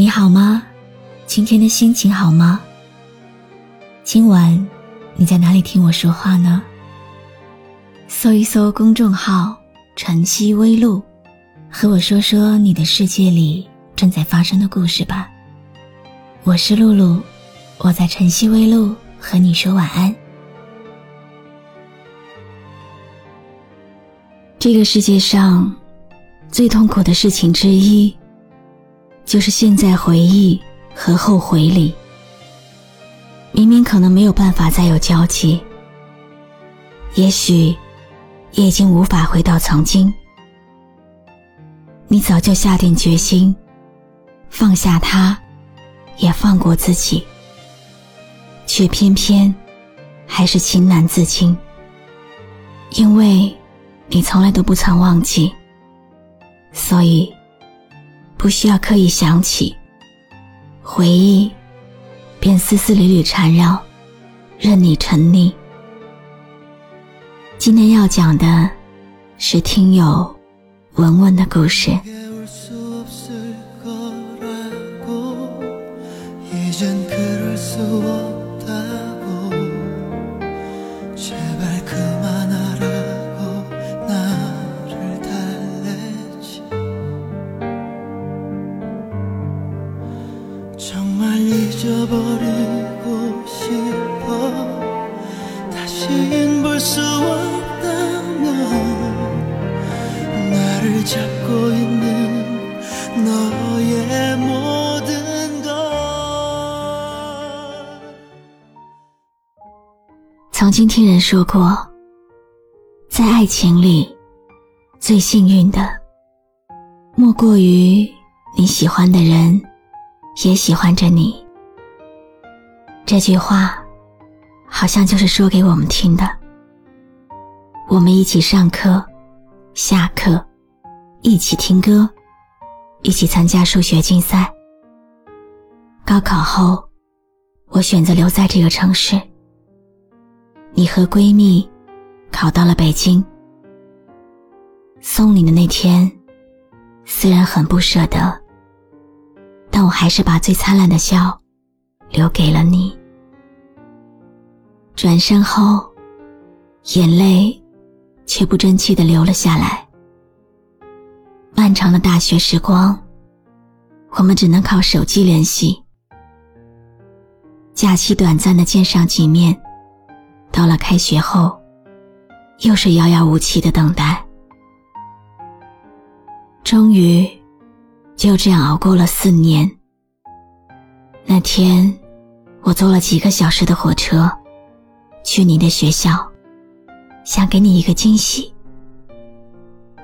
你好吗？今天的心情好吗？今晚你在哪里听我说话呢？搜一搜公众号“晨曦微露”，和我说说你的世界里正在发生的故事吧。我是露露，我在晨曦微露和你说晚安。这个世界上最痛苦的事情之一。就是现在回忆和后悔里，明明可能没有办法再有交集，也许也已经无法回到曾经。你早就下定决心放下他，也放过自己，却偏偏还是情难自禁，因为你从来都不曾忘记，所以。不需要刻意想起，回忆便丝丝缕缕缠绕，任你沉溺。今天要讲的是听友文文的故事。经听人说过，在爱情里，最幸运的，莫过于你喜欢的人，也喜欢着你。这句话，好像就是说给我们听的。我们一起上课，下课，一起听歌，一起参加数学竞赛。高考后，我选择留在这个城市。你和闺蜜考到了北京，送你的那天，虽然很不舍得，但我还是把最灿烂的笑留给了你。转身后，眼泪却不争气的流了下来。漫长的大学时光，我们只能靠手机联系。假期短暂的见上几面。到了开学后，又是遥遥无期的等待。终于，就这样熬过了四年。那天，我坐了几个小时的火车，去你的学校，想给你一个惊喜。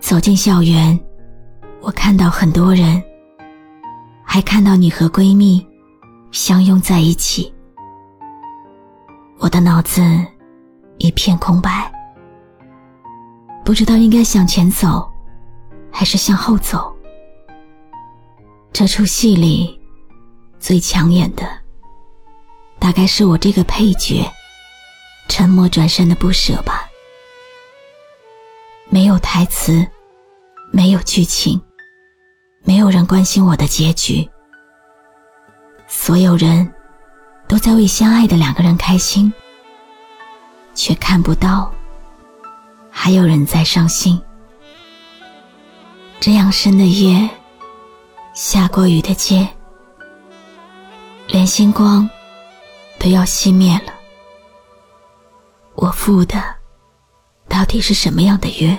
走进校园，我看到很多人，还看到你和闺蜜相拥在一起。我的脑子一片空白，不知道应该向前走，还是向后走。这出戏里最抢眼的，大概是我这个配角沉默转身的不舍吧。没有台词，没有剧情，没有人关心我的结局，所有人。都在为相爱的两个人开心，却看不到还有人在伤心。这样深的夜，下过雨的街，连星光都要熄灭了。我赴的到底是什么样的约？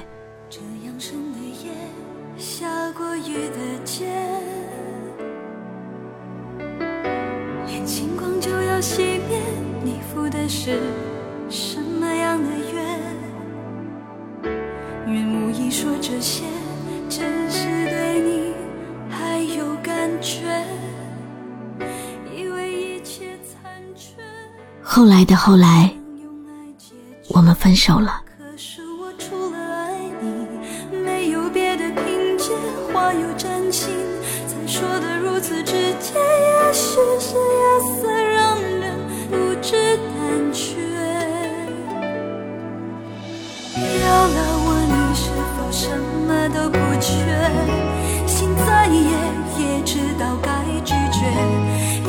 说这些只是对你还有感觉以为一切残缺后来的后来我们分手了。可是我除了爱你没有别的凭借话有真心才说的如此直接也许是夜色让人不知胆怯都不缺，心再野也知道该拒绝。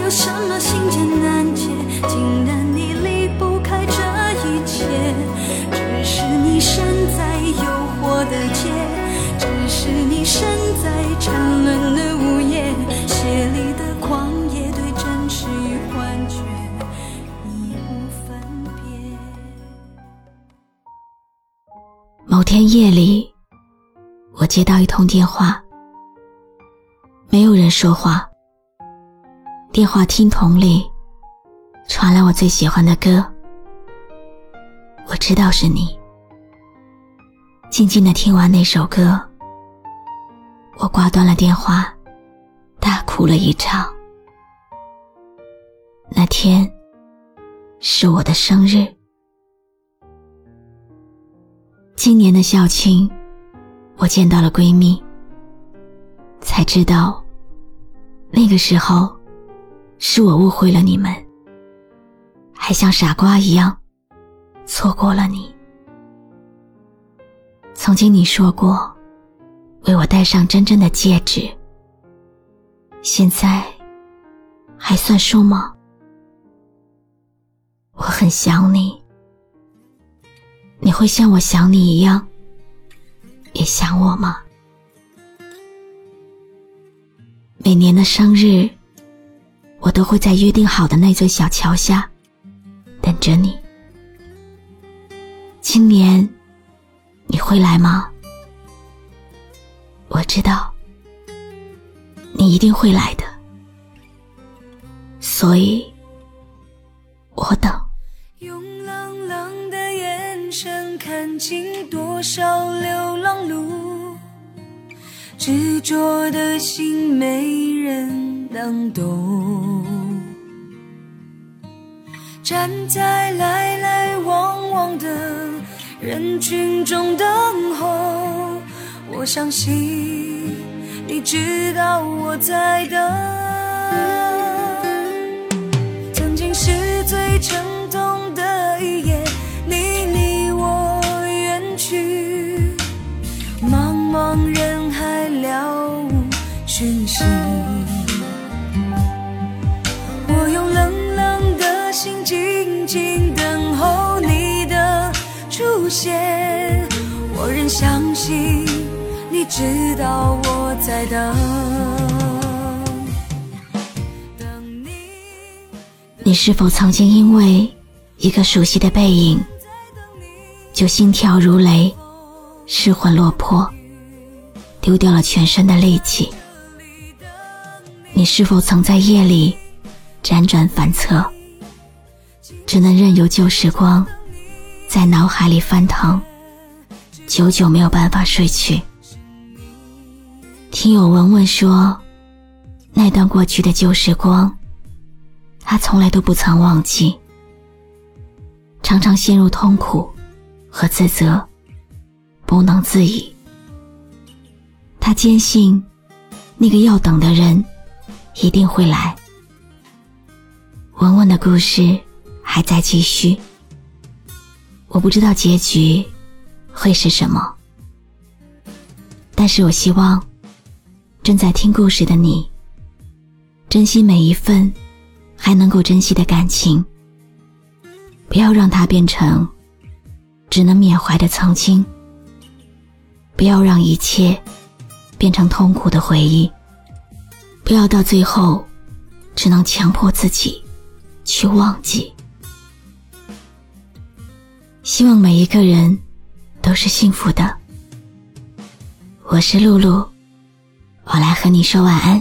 有什么心结难解，竟然你离不开这一切？只是你身在诱惑的街，只是你身在沉沦的午夜，血里的狂野对真实与幻觉已无分别。某天夜里，我接到一通电话，没有人说话。电话听筒里传来我最喜欢的歌，我知道是你。静静的听完那首歌，我挂断了电话，大哭了一场。那天是我的生日。今年的校庆，我见到了闺蜜，才知道那个时候是我误会了你们，还像傻瓜一样错过了你。曾经你说过为我戴上真正的戒指，现在还算数吗？我很想你。你会像我想你一样，也想我吗？每年的生日，我都会在约定好的那座小桥下等着你。今年你会来吗？我知道你一定会来的，所以我等。多少流浪路，执着的心没人能懂。站在来来往往的人群中等候，我相信你知道我在等。曾经是最沉痛现，我仍相信你知道我在等。等你。你是否曾经因为一个熟悉的背影，就心跳如雷、失魂落魄，丢掉了全身的力气？你是否曾在夜里辗转反侧，只能任由旧时光在脑海里翻腾，久久没有办法睡去？听友文文说，那段过去的旧时光。他从来都不曾忘记，常常陷入痛苦和自责，不能自已。他坚信，那个要等的人一定会来。文文的故事还在继续，我不知道结局会是什么，但是我希望正在听故事的你，珍惜每一份。还能够珍惜的感情，不要让它变成只能缅怀的曾经。不要让一切变成痛苦的回忆，不要到最后只能强迫自己去忘记。希望每一个人都是幸福的。我是露露，我来和你说晚安。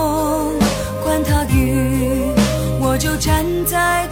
风管它雨我就站在